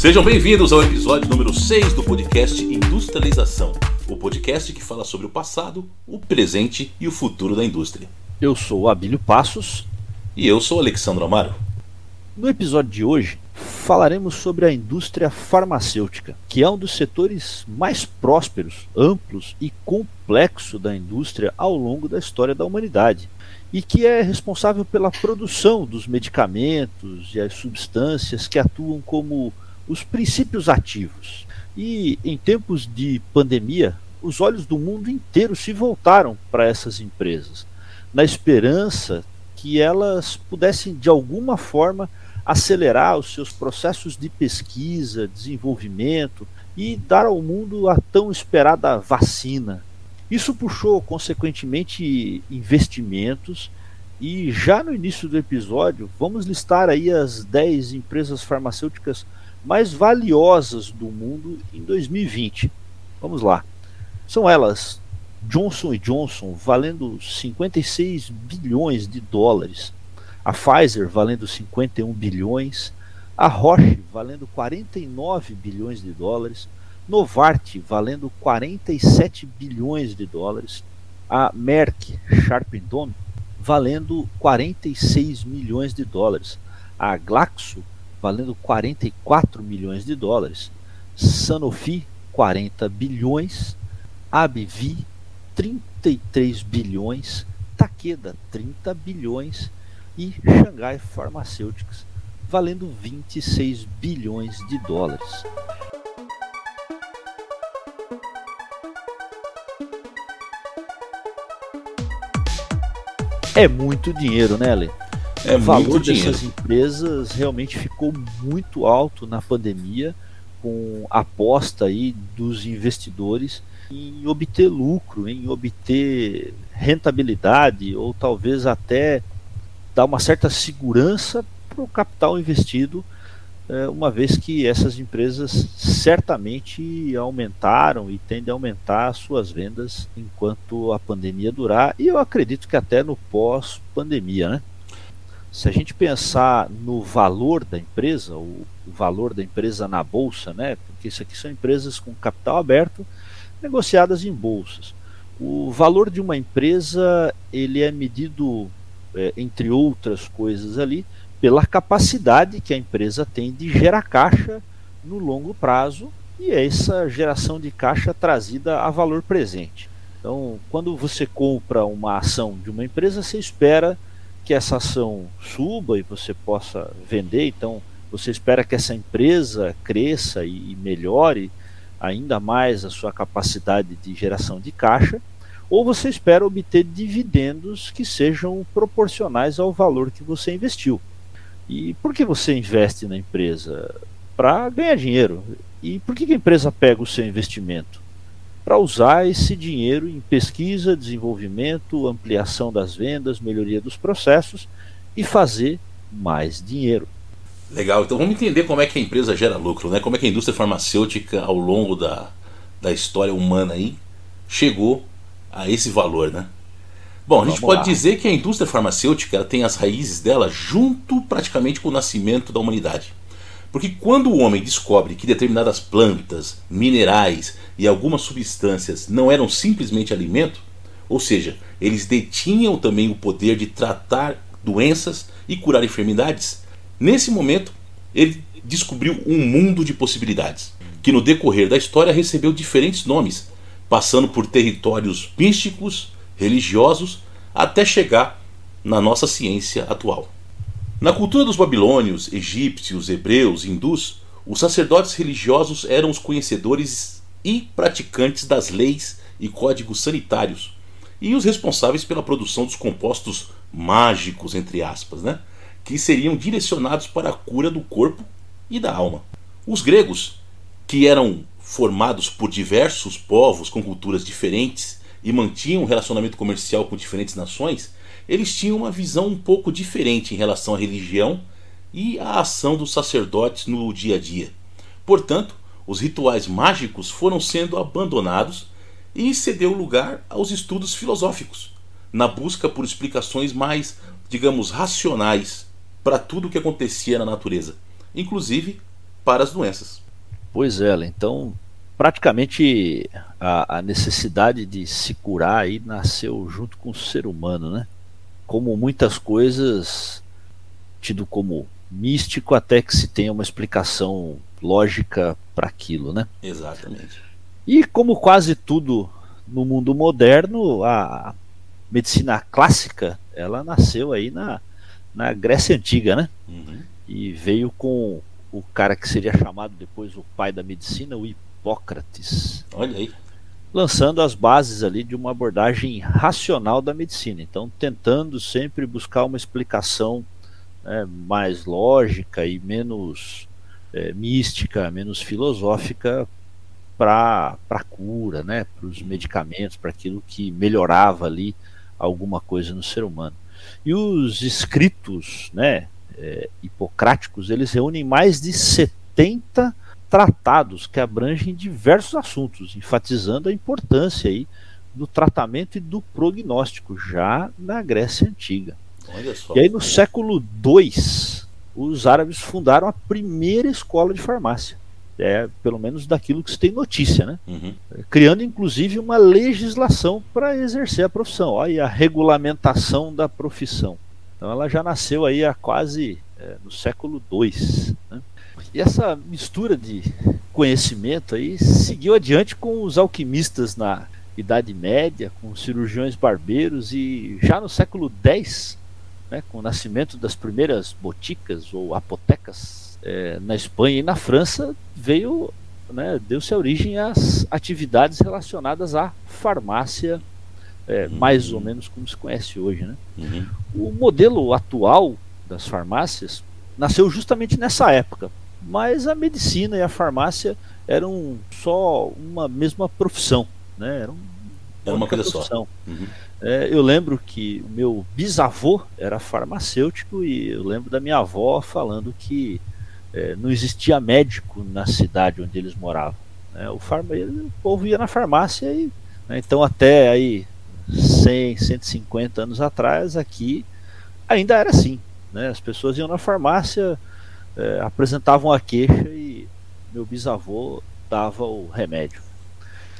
Sejam bem-vindos ao episódio número 6 do podcast Industrialização, o podcast que fala sobre o passado, o presente e o futuro da indústria. Eu sou o Abílio Passos. E eu sou o Alexandre Amaro. No episódio de hoje, falaremos sobre a indústria farmacêutica, que é um dos setores mais prósperos, amplos e complexo da indústria ao longo da história da humanidade e que é responsável pela produção dos medicamentos e as substâncias que atuam como os princípios ativos. E em tempos de pandemia, os olhos do mundo inteiro se voltaram para essas empresas, na esperança que elas pudessem de alguma forma acelerar os seus processos de pesquisa, desenvolvimento e dar ao mundo a tão esperada vacina. Isso puxou, consequentemente, investimentos e já no início do episódio, vamos listar aí as 10 empresas farmacêuticas mais valiosas do mundo em 2020. Vamos lá. São elas Johnson Johnson valendo 56 bilhões de dólares, a Pfizer valendo 51 bilhões, a Roche valendo 49 bilhões de dólares, Novartis valendo 47 bilhões de dólares, a Merck Sharp Dome valendo 46 milhões de dólares, a Glaxo valendo 44 milhões de dólares, Sanofi 40 bilhões, AbbVie 33 bilhões, Takeda 30 bilhões e Shanghai Pharmaceuticals valendo 26 bilhões de dólares. É muito dinheiro, né, Ale? É o valor dessas empresas realmente ficou muito alto na pandemia, com a aposta aí dos investidores em obter lucro, em obter rentabilidade ou talvez até dar uma certa segurança para o capital investido, eh, uma vez que essas empresas certamente aumentaram e tendem a aumentar suas vendas enquanto a pandemia durar e eu acredito que até no pós-pandemia, né? Se a gente pensar no valor da empresa, o, valor da empresa na bolsa, né? Porque isso aqui são empresas com capital aberto, negociadas em bolsas. O valor de uma empresa ele é medido, é, entre outras coisas ali, pela capacidade que a empresa tem de gerar caixa no longo prazo e é essa geração de caixa trazida a valor presente. Então, quando você compra uma ação de uma empresa, você espera que essa ação suba e você possa vender, então você espera que essa empresa cresça e melhore ainda mais a sua capacidade de geração de caixa, ou você espera obter dividendos que sejam proporcionais ao valor que você investiu. E por que você investe na empresa? Para ganhar dinheiro. E por que a empresa pega o seu investimento? Para usar esse dinheiro em pesquisa, desenvolvimento, ampliação das vendas, melhoria dos processos e fazer mais dinheiro. Legal, então vamos entender como é que a empresa gera lucro, né? Como é que a indústria farmacêutica ao longo da, da história humana aí chegou a esse valor, né? Bom, a gente Vamos pode lá. dizer que a indústria farmacêutica tem as raízes dela junto praticamente com o nascimento da humanidade. Porque quando o homem descobre que determinadas plantas, minerais e algumas substâncias não eram simplesmente alimento, ou seja, eles detinham também o poder de tratar doenças e curar enfermidades, nesse momento ele descobriu um mundo de possibilidades, que no decorrer da história recebeu diferentes nomes, passando por territórios místicos, religiosos, até chegar na nossa ciência atual. Na cultura dos babilônios, egípcios, hebreus, hindus, os sacerdotes religiosos eram os conhecedores e praticantes das leis e códigos sanitários e os responsáveis pela produção dos compostos mágicos, entre aspas, né? que seriam direcionados para a cura do corpo e da alma. Os gregos, que eram formados por diversos povos com culturas diferentes e mantinham um relacionamento comercial com diferentes nações, eles tinham uma visão um pouco diferente em relação à religião e à ação dos sacerdotes no dia a dia. Portanto, os rituais mágicos foram sendo abandonados e cedeu lugar aos estudos filosóficos, na busca por explicações mais, digamos, racionais para tudo o que acontecia na natureza, inclusive para as doenças. Pois é, então praticamente a, a, necessidade de se curar aí nasceu junto com o ser humano, né? Como muitas coisas tido como místico até que se tenha uma explicação lógica para aquilo, né? Exatamente. E como quase tudo no mundo moderno, a medicina clássica ela nasceu aí na, na Grécia Antiga, né? Uhum. E veio com o cara que seria chamado depois o pai da medicina, o Hipócrates. Olha aí. Lançando as bases ali de uma abordagem racional da medicina. Então, tentando sempre buscar uma explicação né, mais lógica e menos é, mística, menos filosófica para a cura, né, para os medicamentos, para aquilo que melhorava ali alguma coisa no ser humano. E os escritos né, é, hipocráticos, eles reúnem mais de 70 tratados que abrangem diversos assuntos, enfatizando a importância aí do tratamento e do prognóstico, já na Grécia Antiga. E aí no século II, os árabes fundaram a primeira escola de farmácia. É, pelo menos daquilo que se tem notícia, né? Uhum. Criando inclusive uma legislação para exercer a profissão. Olha a regulamentação da profissão. Então ela já nasceu aí há quase é, no século II. Né? E essa mistura de conhecimento aí seguiu adiante com os alquimistas na Idade Média, com os cirurgiões barbeiros e já no século X né, com o nascimento das primeiras boticas ou apotecas é, na Espanha e na França, veio, né, deu-se origem às atividades relacionadas à farmácia, é, uhum. mais ou menos como se conhece hoje. Né? Uhum. O modelo atual das farmácias nasceu justamente nessa época, mas a medicina e a farmácia eram só uma mesma profissão, né? Eram era uma coisa profissão. só. Uhum. É, eu lembro que o meu bisavô era farmacêutico e eu lembro da minha avó falando que é, não existia médico na cidade onde eles moravam. Né? O, farma, o povo ia na farmácia e né, então até aí 100, 150 anos atrás aqui ainda era assim. Né? As pessoas iam na farmácia, é, apresentavam a queixa e meu bisavô dava o remédio.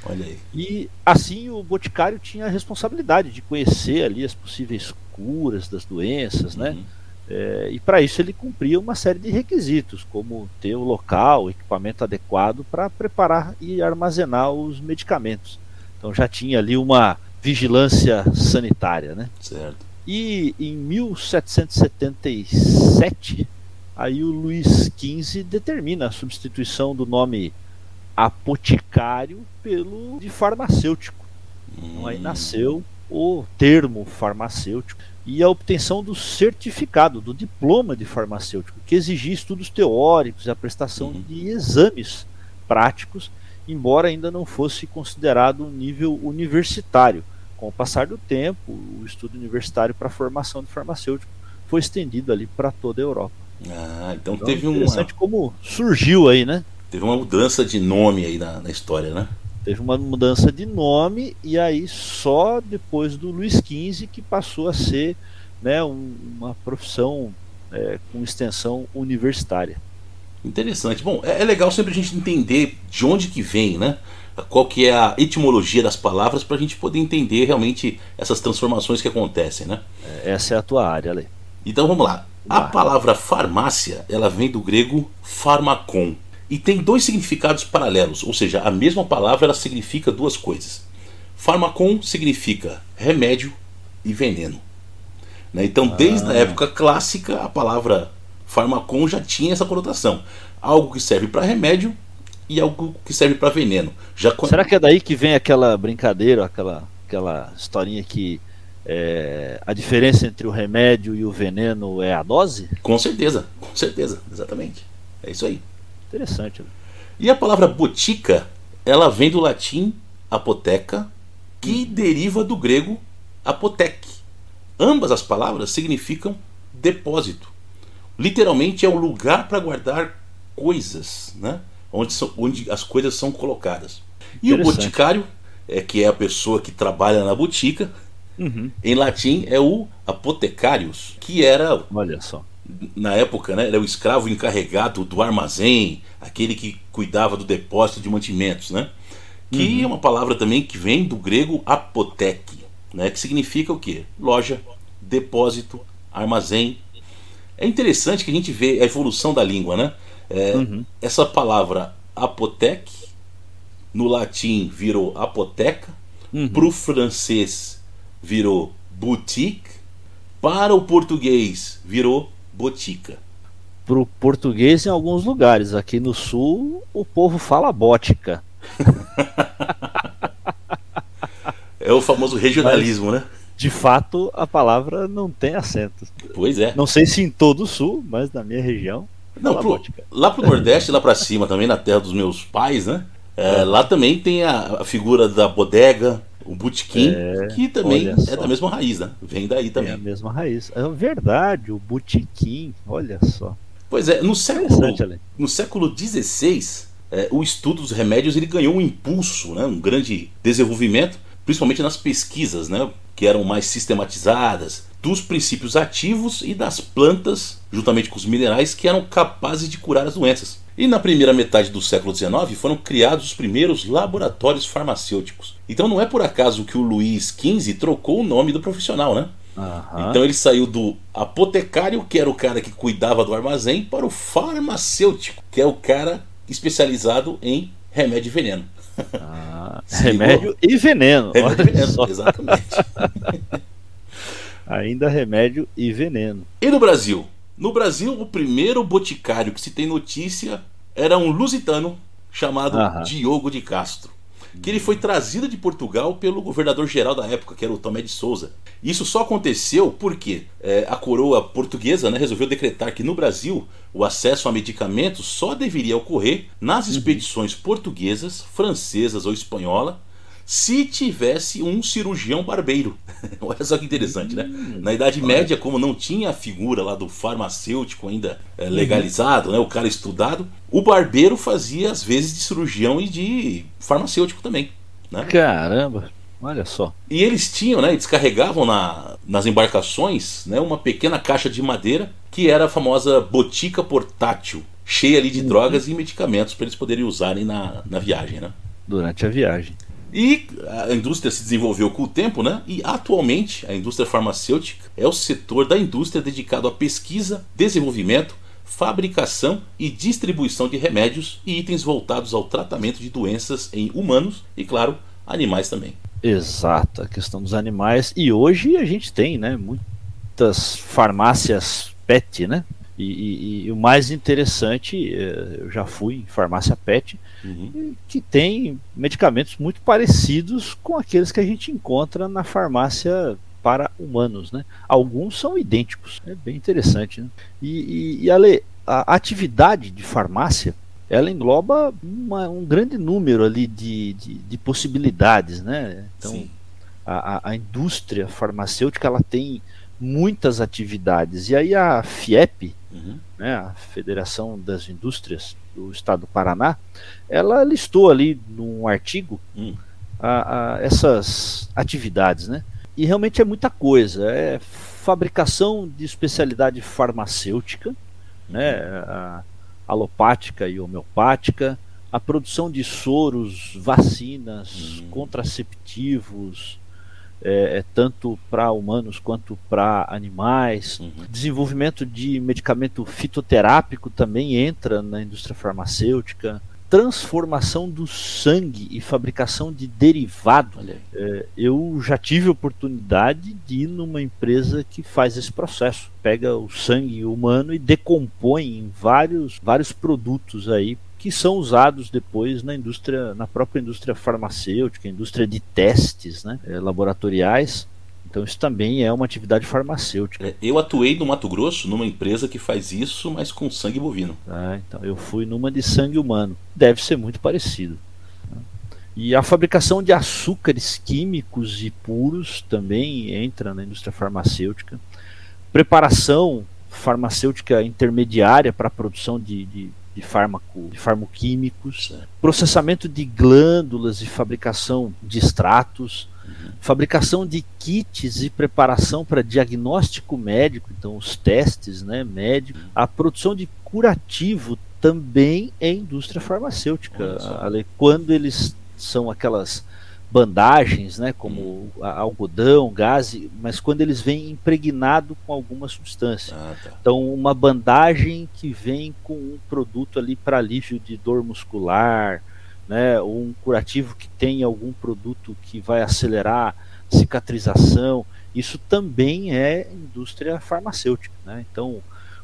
Olha aí. E assim o boticário tinha a responsabilidade de conhecer ali as possíveis curas das doenças, né? Uhum. É, e para isso ele cumpria uma série de requisitos, como ter o local, o equipamento adequado para preparar e armazenar os medicamentos. Então já tinha ali uma vigilância sanitária, né? Certo. E em 1777, aí o Luís XV determina a substituição do nome apoticário pelo de farmacêutico. Hum. Então aí nasceu o termo farmacêutico e a obtenção do certificado, do diploma de farmacêutico, que exigia estudos teóricos e a prestação uhum. de exames práticos, embora ainda não fosse considerado um nível universitário. Com o passar do tempo, o estudo universitário para a formação de farmacêutico foi estendido ali para toda a Europa. Ah, então, então teve um. Interessante uma... como surgiu aí, né? Teve uma mudança de nome aí na, na história, né? Teve uma mudança de nome e aí só depois do Luiz XV que passou a ser né, um, uma profissão é, com extensão universitária. Interessante. Bom, é, é, legal sempre a gente entender de onde que vem, né? Qual que é a etimologia das palavras para a gente poder entender realmente essas transformações que acontecem, né? É, essa é a tua área, Ale. Então vamos lá. A palavra farmácia, ela vem do grego pharmakon, e tem dois significados paralelos, ou seja, a mesma palavra ela significa duas coisas. Pharmakon significa remédio e veneno. Né? Então, desde ah. a época clássica, a palavra pharmakon já tinha essa conotação. Algo que serve para remédio e algo que serve para veneno. Já... Será que é daí que vem aquela brincadeira, aquela, aquela historinha que é, a diferença entre o remédio e o veneno é a dose? Com certeza, com certeza, exatamente. É isso aí. Interessante. Né? E a palavra botica, ela vem do latim apoteca, que hum. deriva do grego apotec. Ambas as palavras significam depósito. Literalmente é o lugar para guardar coisas, né? onde, são, onde as coisas são colocadas. E o boticário, é, que é a pessoa que trabalha na botica, uhum. em latim é o apotecarius, que era Olha só na época, né, era o escravo encarregado do armazém, aquele que cuidava do depósito de mantimentos, né? Que uhum. é uma palavra também que vem do grego apoteque, né, que significa o quê? Loja, depósito, armazém. É interessante que a gente vê a evolução da língua, né? É, uhum. Essa palavra apoteque, no latim virou apoteca, uhum. para o francês virou boutique, para o português virou botica. Para o português em alguns lugares, aqui no sul o povo fala bótica. é o famoso regionalismo, mas, né? De fato, a palavra não tem acento. Pois é. Não sei se em todo o sul, mas na minha região. Não, pro, lá pro Nordeste, lá para cima também, na terra dos meus pais, né? É, lá também tem a, a, figura da bodega, o botequim, é, que também é da mesma raiz, né? Vem daí também. É a mesma raiz. É verdade, o botequim, olha só. Pois é, no século, no século XVI, é, o estudo dos remédios ele ganhou um impulso, né? um grande desenvolvimento, principalmente nas pesquisas, né? que eram mais sistematizadas, dos princípios ativos e das plantas, juntamente com os minerais, que eram capazes de curar as doenças. E na primeira metade do século XIX foram criados os primeiros laboratórios farmacêuticos. Então não é por acaso que o Luís XV trocou o nome do profissional, né? Uhum. Então ele saiu do apotecário, que era o cara que cuidava do armazém, para o farmacêutico, que é o cara especializado em remédio e veneno. Ah, remédio e veneno. Remédio e veneno, exatamente. Ainda remédio e veneno. E no Brasil? No Brasil, o primeiro boticário que se tem notícia era um lusitano chamado Aham. Diogo de Castro. Que ele foi trazido de Portugal pelo governador-geral da época, que era o Tomé de Souza. Isso só aconteceu porque é, a coroa portuguesa né, resolveu decretar que no Brasil o acesso a medicamentos só deveria ocorrer nas uhum. expedições portuguesas, francesas ou espanhola se tivesse um cirurgião barbeiro. Olha só que interessante, né? Hum, Na Idade Média, como não tinha a figura lá do farmacêutico ainda é, legalizado, né, o cara estudado, o barbeiro fazia às vezes de cirurgião e de farmacêutico também. Né? Caramba! Olha só. E eles tinham, né, descarregavam na, nas embarcações né, uma pequena caixa de madeira que era a famosa botica portátil, cheia ali de uhum. drogas e medicamentos para eles poderem usarem na, na viagem, né? Durante a viagem. E a indústria se desenvolveu com o tempo, né? E atualmente a indústria farmacêutica é o setor da indústria dedicado à pesquisa, desenvolvimento, fabricação e distribuição de remédios e itens voltados ao tratamento de doenças em humanos e, claro, animais também. Exato, a questão dos animais. E hoje a gente tem, né, muitas farmácias PET, né? E, e, e, o mais interessante, é, eu já fui em farmácia PET, uhum. que tem medicamentos muito parecidos com aqueles que a gente encontra na farmácia para humanos, né? Alguns são idênticos, é bem interessante, né? E, e, e Ale, a atividade de farmácia, ela engloba uma, um grande número ali de, de, de possibilidades, né? Então, a, a, indústria farmacêutica, ela tem muitas atividades. E aí a FIEP, uhum. né, a Federação das Indústrias do Estado do Paraná, ela listou ali num artigo uhum. a, a, essas atividades, né? E realmente é muita coisa. É fabricação de especialidade farmacêutica, né? A, alopática e homeopática, a produção de soros, vacinas, uhum. contraceptivos, é, é, tanto para humanos quanto para animais. Uhum. Desenvolvimento de medicamento fitoterápico também entra na indústria farmacêutica. Transformação do sangue e fabricação de derivado. É, eu já tive oportunidade de ir numa empresa que faz esse processo. Pega o sangue humano e decompõe em vários, vários produtos aí que são usados depois na indústria, na própria indústria farmacêutica, indústria de testes né, eh, laboratoriais. Então isso também é uma atividade farmacêutica. É, eu atuei no Mato Grosso numa empresa que faz isso, mas com sangue bovino. Ah, então eu fui numa de sangue humano. Deve ser muito parecido. Né. E a fabricação de açúcares químicos e puros também entra na indústria farmacêutica. Preparação farmacêutica intermediária para a produção de, de de fármaco, de farmoquímicos, processamento de glândulas e fabricação de extratos, uhum. fabricação de kits e preparação para diagnóstico médico, então os testes né, médicos, a produção de curativo também é indústria farmacêutica. Ale, quando eles são aquelas bandagens, né, como hum. algodão, gás, mas quando eles vêm impregnado com alguma substância. Ah, tá. Então, uma bandagem que vem com um produto ali para alívio de dor muscular, né, ou um curativo que tem algum produto que vai acelerar cicatrização, isso também é indústria farmacêutica. Né? Então,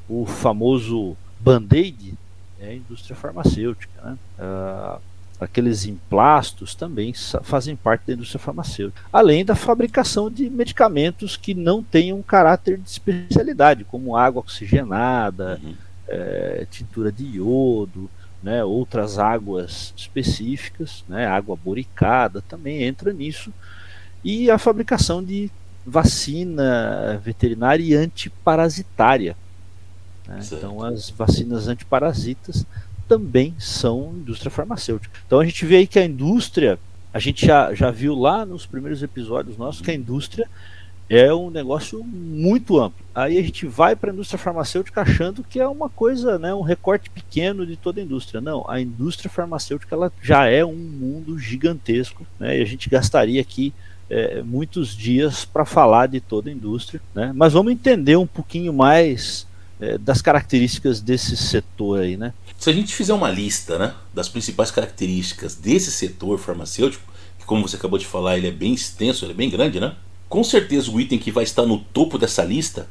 o famoso band-aid é indústria farmacêutica. Né? Uh, aqueles emplastos também fazem parte da indústria farmacêutica. Além da fabricação de medicamentos que não tenham caráter de especialidade, como água oxigenada, uhum. é, tintura de iodo, né, outras águas específicas, né, água boricada também entra nisso, e a fabricação de vacina veterinária e antiparasitária. Né? Então, as vacinas antiparasitas também são indústria farmacêutica. Então, a gente vê aí que a indústria, a gente já, já viu lá nos primeiros episódios nossos que a indústria é um negócio muito amplo. Aí a gente vai para a indústria farmacêutica achando que é uma coisa, né, um recorte pequeno de toda a indústria. Não, a indústria farmacêutica ela já é um mundo gigantesco, né, e a gente gastaria aqui é, muitos dias para falar de toda a indústria, né, mas vamos entender um pouquinho mais é, das características desse setor aí, né? Se a gente fizer uma lista, né, das principais características desse setor farmacêutico, que como você acabou de falar, ele é bem extenso, ele é bem grande, né? Com certeza o item que vai estar no topo dessa lista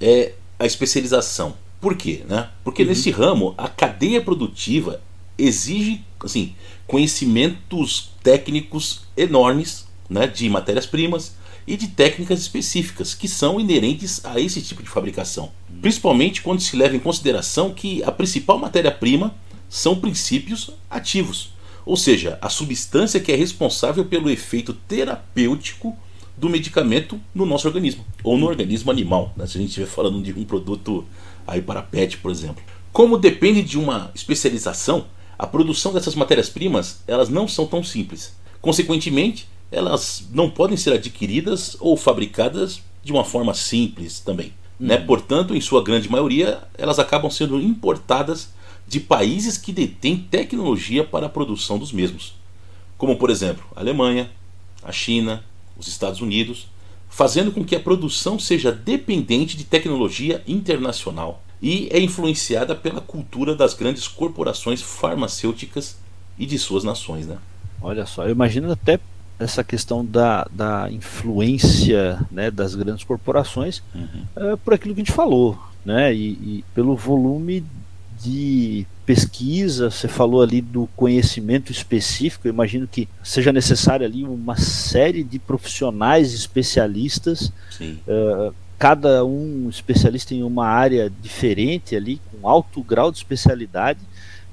é a especialização. Por quê? Né? Porque uhum. nesse ramo a cadeia produtiva exige assim, conhecimentos técnicos enormes né, de matérias-primas e de técnicas específicas que são inerentes a esse tipo de fabricação. Principalmente quando se leva em consideração que a principal matéria-prima são princípios ativos, ou seja, a substância que é responsável pelo efeito terapêutico do medicamento no nosso organismo ou no organismo animal, né? se a gente estiver falando de um produto aí para pet, por exemplo. Como depende de uma especialização, a produção dessas matérias-primas elas não são tão simples. Consequentemente, elas não podem ser adquiridas ou fabricadas de uma forma simples também. Hum. Né? Portanto, em sua grande maioria, elas acabam sendo importadas de países que detêm tecnologia para a produção dos mesmos, como por exemplo a Alemanha, a China, os Estados Unidos, fazendo com que a produção seja dependente de tecnologia internacional e é influenciada pela cultura das grandes corporações farmacêuticas e de suas nações. Né? Olha só, eu imagino até essa questão da, da influência né, das grandes corporações uhum. é, por aquilo que a gente falou, né, e, e pelo volume de pesquisa, você falou ali do conhecimento específico, eu imagino que seja necessário ali uma série de profissionais especialistas, uh, cada um especialista em uma área diferente ali, com alto grau de especialidade,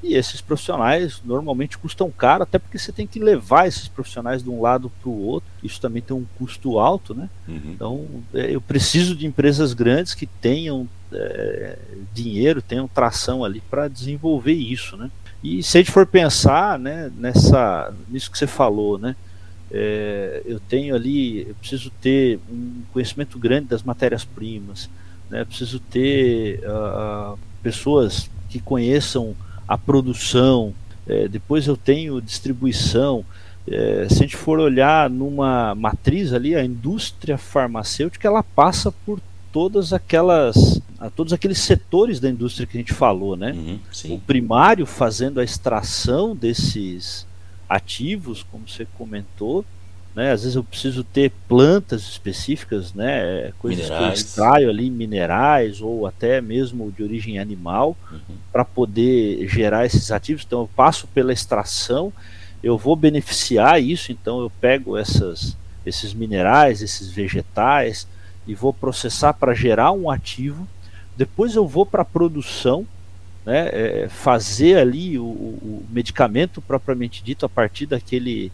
e esses profissionais normalmente custam caro, até porque você tem que levar esses profissionais de um lado para o outro. Isso também tem um custo alto, né? Uhum. Então, é, eu preciso de empresas grandes que tenham é, dinheiro, tenham tração ali para desenvolver isso, né? E se a gente for pensar, né, nessa, nisso que você falou, né? É, eu tenho ali, eu preciso ter um conhecimento grande das matérias-primas, né? Preciso ter uh, pessoas que conheçam a produção, é, depois eu tenho distribuição. É, se a gente for olhar numa matriz ali, a indústria farmacêutica ela passa por todas aquelas a todos aqueles setores da indústria que a gente falou, né? Uhum, o primário fazendo a extração desses ativos, como você comentou, né? Às vezes eu preciso ter plantas específicas, né? Coisas minerais. que eu extraio ali, minerais ou até mesmo de origem animal, uhum. para poder gerar esses ativos. Então eu passo pela extração, eu vou beneficiar isso, então eu pego essas, esses minerais, esses vegetais e vou processar para gerar um ativo. Depois eu vou para a produção, né? É, fazer ali o, o medicamento propriamente dito a partir daquele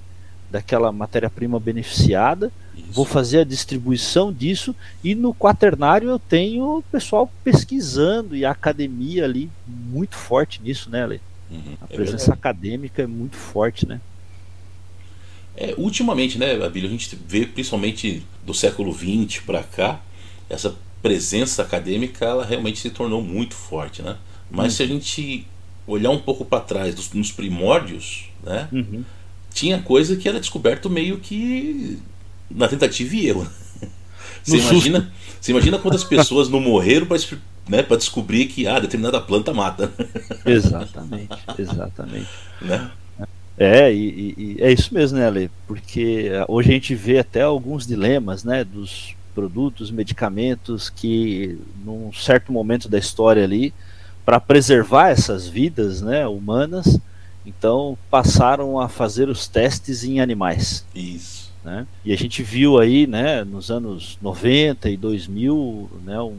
daquela matéria-prima beneficiada, Isso. vou fazer a distribuição disso e no quaternário eu tenho o pessoal pesquisando e a academia ali muito forte nisso, né, Ale? Uhum, a é presença acadêmica é muito forte, né? É, ultimamente, né, Abílio, a gente vê principalmente do século XX para cá, essa presença acadêmica ela realmente se tornou muito forte, né? Mas uhum. se a gente olhar um pouco para trás, dos, nos primórdios, né? Uhum. Tinha coisa que era descoberto meio que na tentativa e erro. Você imagina, você imagina quantas pessoas não morreram para né, descobrir que ah, determinada planta mata. Exatamente, exatamente. Né? É, e, e, é isso mesmo, né, Ale? Porque eh, hoje a gente vê até alguns dilemas, né, dos produtos, medicamentos que, num certo momento da história ali, para preservar essas vidas, né, humanas, então passaram a fazer os testes em animais. Isso. Né? E a gente viu aí, né, nos anos 90 e 2000, né, um,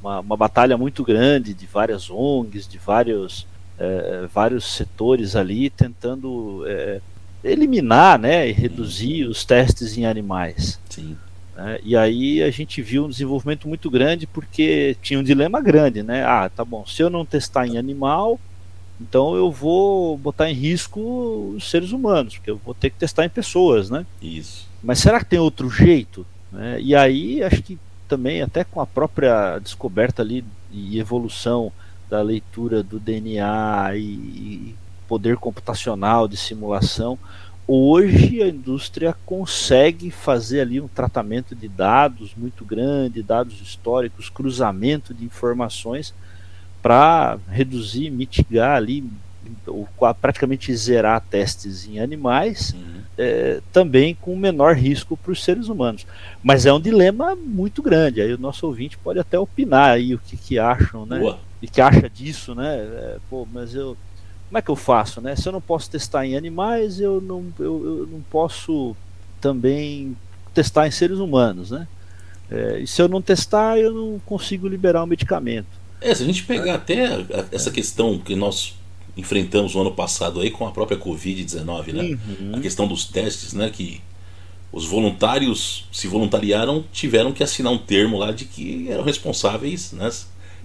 uma, uma batalha muito grande de várias ONGs, de vários é, vários setores ali tentando é, eliminar né, e reduzir os testes em animais. Sim. Né? E aí a gente viu um desenvolvimento muito grande porque tinha um dilema grande, né? Ah, tá bom, se eu não testar em animal, então eu vou botar em risco os seres humanos, porque eu vou ter que testar em pessoas, né? Isso. Mas será que tem outro jeito? Né? E aí acho que também até com a própria descoberta ali e evolução da leitura do DNA e poder computacional de simulação, hoje a indústria consegue fazer ali um tratamento de dados muito grande, dados históricos, cruzamento de informações para reduzir, mitigar ali ou praticamente zerar testes em animais, uhum. é, também com menor risco para os seres humanos. Mas é um dilema muito grande. Aí o nosso ouvinte pode até opinar aí o que, que acham, né? Boa e que acha disso, né? É, pô, mas eu como é que eu faço, né? Se eu não posso testar em animais, eu não, eu, eu não posso também testar em seres humanos, né? É, e se eu não testar, eu não consigo liberar o medicamento. É, se a gente pegar até essa questão que nós enfrentamos no ano passado aí com a própria Covid-19, né? Uhum. A questão dos testes, né? Que os voluntários se voluntariaram, tiveram que assinar um termo lá de que eram responsáveis, né?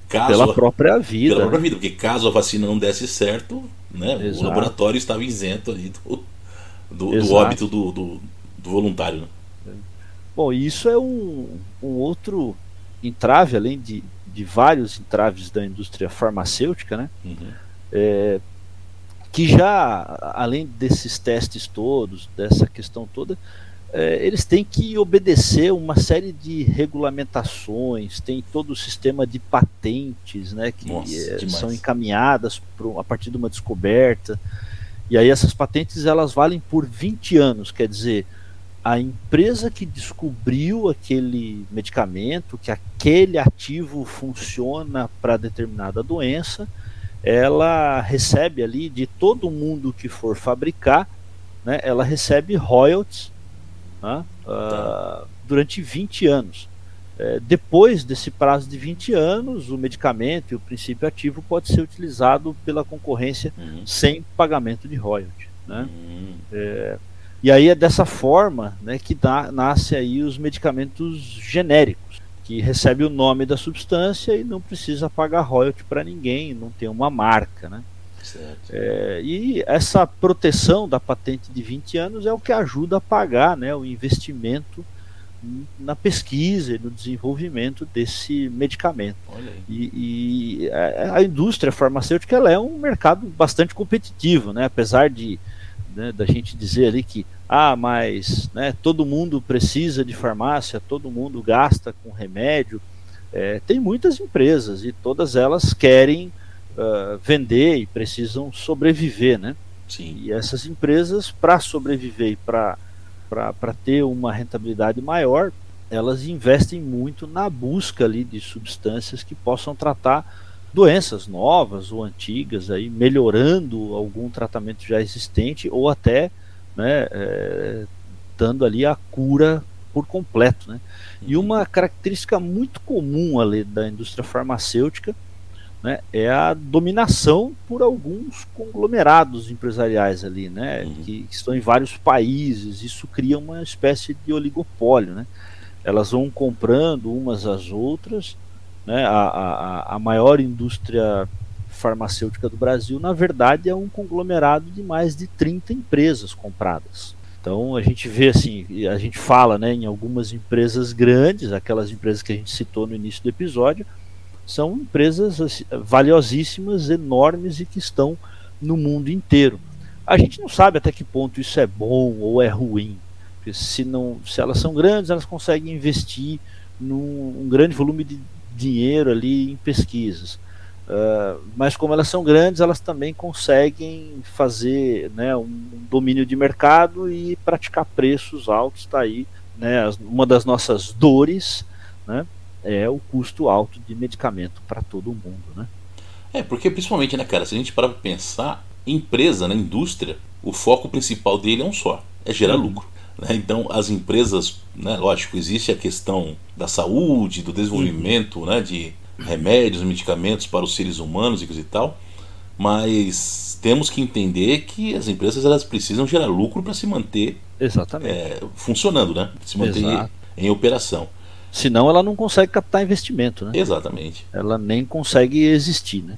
Caso pela própria vida. Pela própria vida, porque caso a vacina não desse certo, né, o laboratório estava isento ali do, do, do óbito do, do, do voluntário. Né? Bom, isso é um, um outro entrave, além de, de vários entraves da indústria farmacêutica, né? Uhum. É, que já, além desses testes todos, dessa questão toda, é, eles têm que obedecer uma série de regulamentações, tem todo o sistema de patentes né, que Nossa, é, são encaminhadas a partir de uma descoberta. E aí essas patentes elas valem por 20 anos, quer dizer, a empresa que descobriu aquele medicamento, que aquele ativo funciona para determinada doença, ela recebe ali de todo mundo que for fabricar, né, ela recebe royalties né, uh, durante 20 anos. É, depois desse prazo de 20 anos, o medicamento e o princípio ativo pode ser utilizado pela concorrência uhum. sem pagamento de royalty. Né? Uhum. É, e aí é dessa forma né, que dá, nasce aí os medicamentos genéricos, que recebe o nome da substância e não precisa pagar royalty para ninguém, não tem uma marca. Né? É, e essa proteção da patente de 20 anos é o que ajuda a pagar né, o investimento na pesquisa e no desenvolvimento desse medicamento. E, e, a indústria farmacêutica ela é um mercado bastante competitivo, né? apesar de né, da gente dizer ali que ah, mas né, todo mundo precisa de farmácia, todo mundo gasta com remédio. É, tem muitas empresas e todas elas querem uh, vender e precisam sobreviver, né? Sim. E essas empresas, para sobreviver e para ter uma rentabilidade maior, elas investem muito na busca ali de substâncias que possam tratar doenças novas ou antigas, aí melhorando algum tratamento já existente ou até né, é, dando ali a cura por completo. Né? E uhum. uma característica muito comum ali da indústria farmacêutica né, é a dominação por alguns conglomerados empresariais ali, né, uhum. que, que, estão em vários países. Isso cria uma espécie de oligopólio, né? Elas vão comprando umas às outras, né? A, a, a maior indústria farmacêutica do Brasil, na verdade, é um conglomerado de mais de 30 empresas compradas. Então a gente vê assim, a gente fala né, em algumas empresas grandes, aquelas empresas que a gente citou no início do episódio, são empresas assim, valiosíssimas, enormes e que estão no mundo inteiro. A gente não sabe até que ponto isso é bom ou é ruim. Porque se, não, se elas são grandes, elas conseguem investir num um grande volume de dinheiro ali em pesquisas. Uh, mas como elas são grandes, elas também conseguem fazer né, um domínio de mercado e praticar preços altos. Está aí né, uma das nossas dores né, é o custo alto de medicamento para todo mundo. Né? É, porque principalmente, né, cara, se a gente parar para pensar, empresa, na né, indústria, o foco principal dele é um só, é gerar uhum. lucro. Né? Então, as empresas, né, lógico, existe a questão da saúde, do desenvolvimento uhum. né, de remédios, medicamentos para os seres humanos e coisa e tal, mas temos que entender que as empresas elas precisam gerar lucro para se manter Exatamente. É, funcionando, né? Se manter Exato. em operação. Senão ela não consegue captar investimento, né? Exatamente. Ela nem consegue existir, né?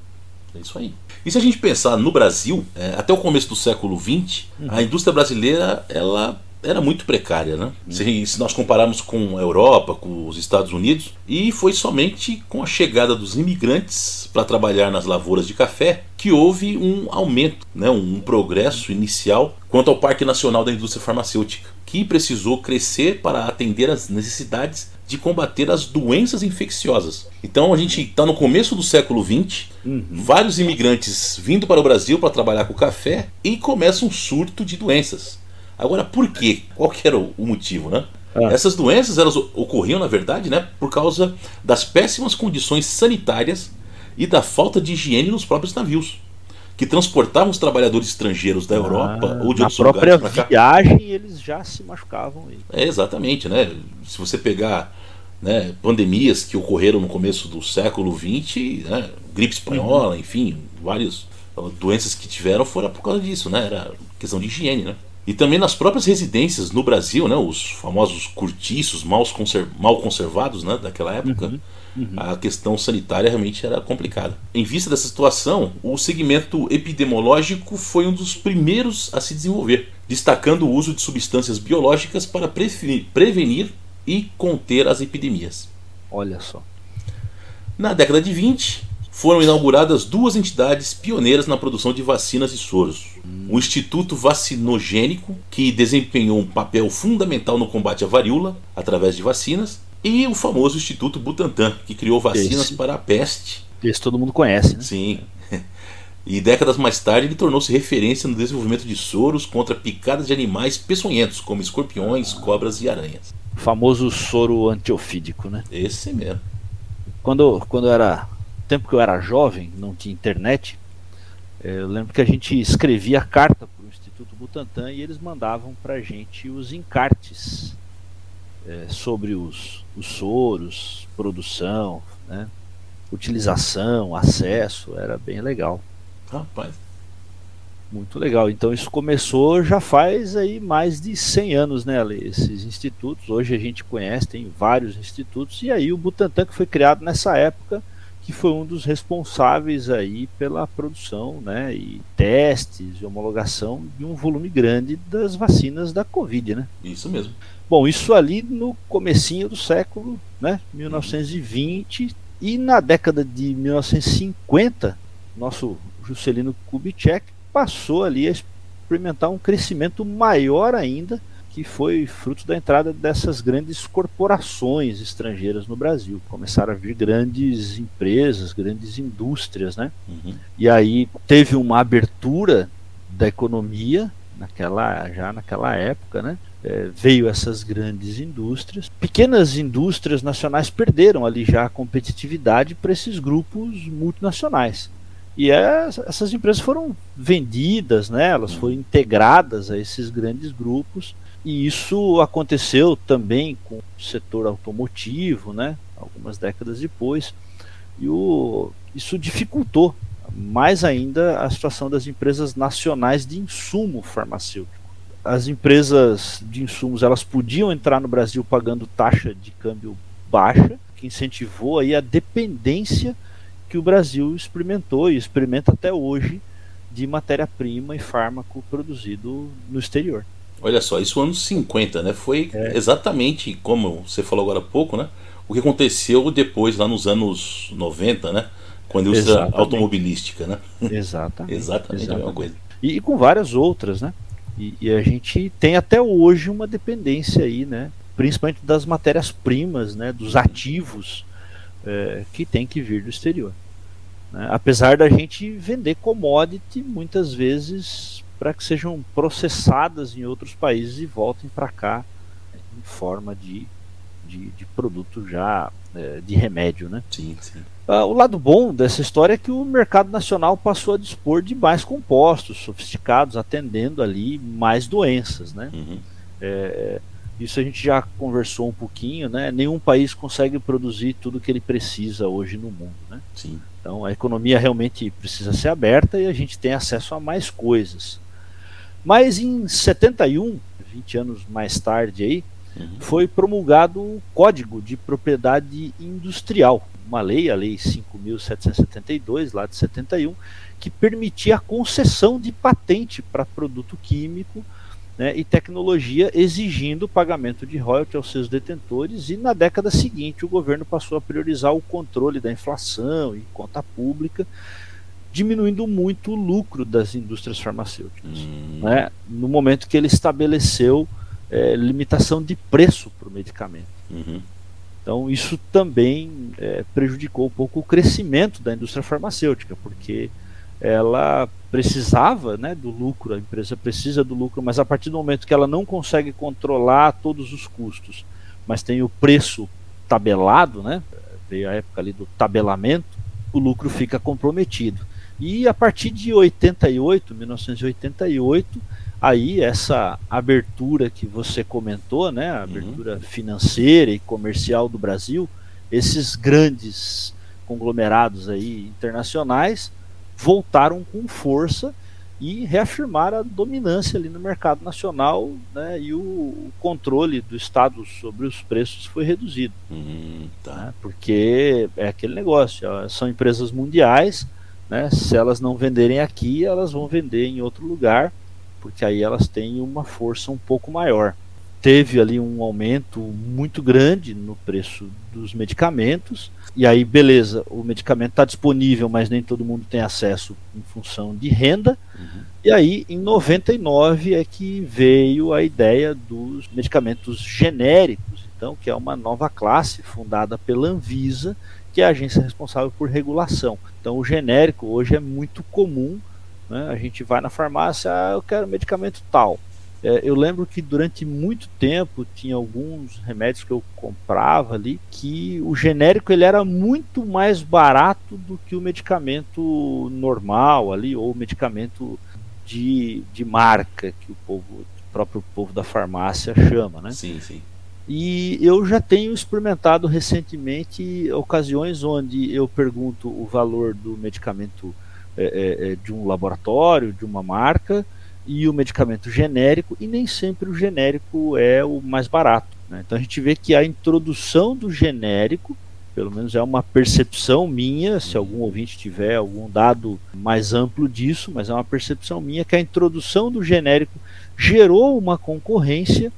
É isso aí. E se a gente pensar no Brasil, é, até o começo do século XX, uhum. a indústria brasileira ela era muito precária, né? Se, se, nós compararmos com a Europa, com os Estados Unidos, e foi somente com a chegada dos imigrantes para trabalhar nas lavouras de café que houve um aumento, né? um, progresso inicial quanto ao Parque Nacional da Indústria Farmacêutica, que precisou crescer para atender às necessidades de combater as doenças infecciosas. Então a gente está no começo do século XX, uhum. vários imigrantes vindo para o Brasil para trabalhar com café e começa um surto de doenças. Agora, por quê? Qual que era o motivo, né? Ah. Essas doenças elas ocorriam, na verdade, né, por causa das péssimas condições sanitárias e da falta de higiene nos próprios navios, que transportavam os trabalhadores estrangeiros da Europa ah, ou de outros lugares para cá. Na viagem eles já se machucavam. É, exatamente, né? Se você pegar né, pandemias que ocorreram no começo do século XX, né, gripe espanhola, uhum. enfim, várias doenças que tiveram foram por causa disso, né? Era questão de higiene, né? E também nas próprias residências no Brasil, né, os famosos cortiços mal, conser mal conservados né, daquela época, uhum, uhum. a questão sanitária realmente era complicada. Em vista dessa situação, o segmento epidemiológico foi um dos primeiros a se desenvolver, destacando o uso de substâncias biológicas para prevenir e conter as epidemias. Olha só. Na década de 20, foram inauguradas duas entidades pioneiras na produção de vacinas e soros o Instituto Vacinogênico, que desempenhou um papel fundamental no combate à varíola através de vacinas, e o famoso Instituto Butantan, que criou vacinas Esse. para a peste. Esse todo mundo conhece, né? Sim. E décadas mais tarde ele tornou-se referência no desenvolvimento de soros contra picadas de animais peçonhentos, como escorpiões, ah. cobras e aranhas. O famoso soro antiofídico, né? Esse mesmo. Quando, quando era tempo que eu era jovem, não tinha internet, é, eu lembro que a gente escrevia carta para o Instituto Butantan e eles mandavam para a gente os encartes é, sobre os, os soros, produção, né, utilização, acesso, era bem legal. Rapaz. Muito legal. Então isso começou já faz aí mais de 100 anos, né, Ale? Esses institutos. Hoje a gente conhece, tem vários institutos. E aí o Butantan que foi criado nessa época que foi um dos responsáveis aí pela produção né, e testes e homologação de um volume grande das vacinas da Covid, né? Isso mesmo. Bom, isso ali no comecinho do século, né, 1920 e na década de 1950, nosso Juscelino Kubitschek passou ali a experimentar um crescimento maior ainda que foi fruto da entrada dessas grandes corporações estrangeiras no Brasil. Começaram a vir grandes empresas, grandes indústrias, né? Uhum. E aí teve uma abertura da economia naquela já naquela época, né? É, veio essas grandes indústrias. Pequenas indústrias nacionais perderam ali já a competitividade para esses grupos multinacionais. E é, essas empresas foram vendidas, né? elas foram integradas a esses grandes grupos e isso aconteceu também com o setor automotivo, né? Algumas décadas depois. E o, isso dificultou mais ainda a situação das empresas nacionais de insumo farmacêutico. As empresas de insumos elas podiam entrar no Brasil pagando taxa de câmbio baixa, que incentivou aí a dependência que o Brasil experimentou e experimenta até hoje de matéria-prima e fármaco produzido no exterior. Olha só, isso anos 50, né? Foi é. exatamente como você falou agora há pouco, né? O que aconteceu depois, lá nos anos 90, né? Com a indústria exatamente. automobilística, né? Exatamente. exatamente, a mesma coisa. E, e com várias outras, né? E, e, a gente tem até hoje uma dependência aí, né? Principalmente das matérias-primas, né? Dos ativos é, que tem que vir do exterior. Né? Apesar da gente vender commodity muitas vezes para que sejam processadas em outros países e voltem para cá em forma de, de, de produto já é, de remédio, né? Sim, sim. Uh, o lado bom dessa história é que o mercado nacional passou a dispor de mais compostos sofisticados, atendendo ali mais doenças, né? Uhum. É, isso a gente já conversou um pouquinho, né? Nenhum país consegue produzir tudo que ele precisa hoje no mundo, né? Sim. Então a economia realmente precisa ser aberta e a gente tem acesso a mais coisas. Mas em 71, 20 anos mais tarde aí, uhum. foi promulgado o Código de Propriedade Industrial, uma lei, a Lei 5.772, lá de 71, que permitia a concessão de patente para produto químico né, e tecnologia, exigindo o pagamento de royalties aos seus detentores. E na década seguinte, o governo passou a priorizar o controle da inflação e conta pública, diminuindo muito o lucro das indústrias farmacêuticas. Hum. Né, no momento que ele estabeleceu é, limitação de preço para o medicamento. Uhum. Então, isso também é, prejudicou um pouco o crescimento da indústria farmacêutica, porque ela precisava né, do lucro, a empresa precisa do lucro, mas a partir do momento que ela não consegue controlar todos os custos, mas tem o preço tabelado, né, veio a época ali do tabelamento, o lucro fica comprometido. E a partir de 88, 1988, aí essa abertura que você comentou, né, a abertura uhum. financeira e comercial do Brasil, esses grandes conglomerados aí internacionais voltaram com força e reafirmaram a dominância ali no mercado nacional, né, e o, o controle do Estado sobre os preços foi reduzido, uhum, tá. né, porque é aquele negócio, são empresas mundiais, né, se elas não venderem aqui, elas vão vender em outro lugar porque aí elas têm uma força um pouco maior. Teve ali um aumento muito grande no preço dos medicamentos, e aí, beleza, o medicamento está disponível, mas nem todo mundo tem acesso em função de renda. Uhum. E aí, em 99 é que veio a ideia dos medicamentos genéricos, então, que é uma nova classe fundada pela Anvisa, que é a agência responsável por regulação. Então, o genérico hoje é muito comum né? A gente vai na farmácia, ah, eu quero medicamento tal. É, eu lembro que durante muito tempo tinha alguns remédios que eu comprava ali que o genérico ele era muito mais barato do que o medicamento normal ali ou o medicamento de, de marca que o povo, o próprio povo da farmácia chama, né? Sim, sim. E eu já tenho experimentado recentemente ocasiões onde eu pergunto o valor do medicamento é, é, é, de um laboratório, de uma marca, e o medicamento genérico, e nem sempre o genérico é o mais barato. Né? Então a gente vê que a introdução do genérico, pelo menos é uma percepção minha, se algum ouvinte tiver algum dado mais amplo disso, mas é uma percepção minha que a introdução do genérico gerou uma concorrência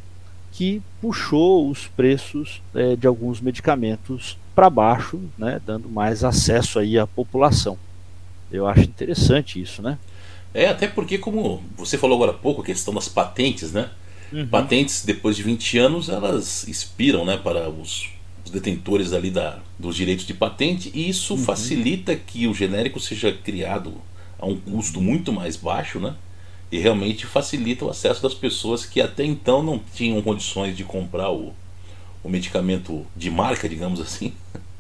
que puxou os preços é, de alguns medicamentos para baixo, né, dando mais acesso aí à população. Eu acho interessante isso, né? É, até porque, como você falou agora há pouco, a questão das patentes, né? Uhum. Patentes, depois de 20 anos, elas expiram né, para os, os detentores ali da, dos direitos de patente, e isso uhum. facilita que o genérico seja criado a um custo muito mais baixo, né? E realmente facilita o acesso das pessoas que até então não tinham condições de comprar o, o medicamento de marca, digamos assim.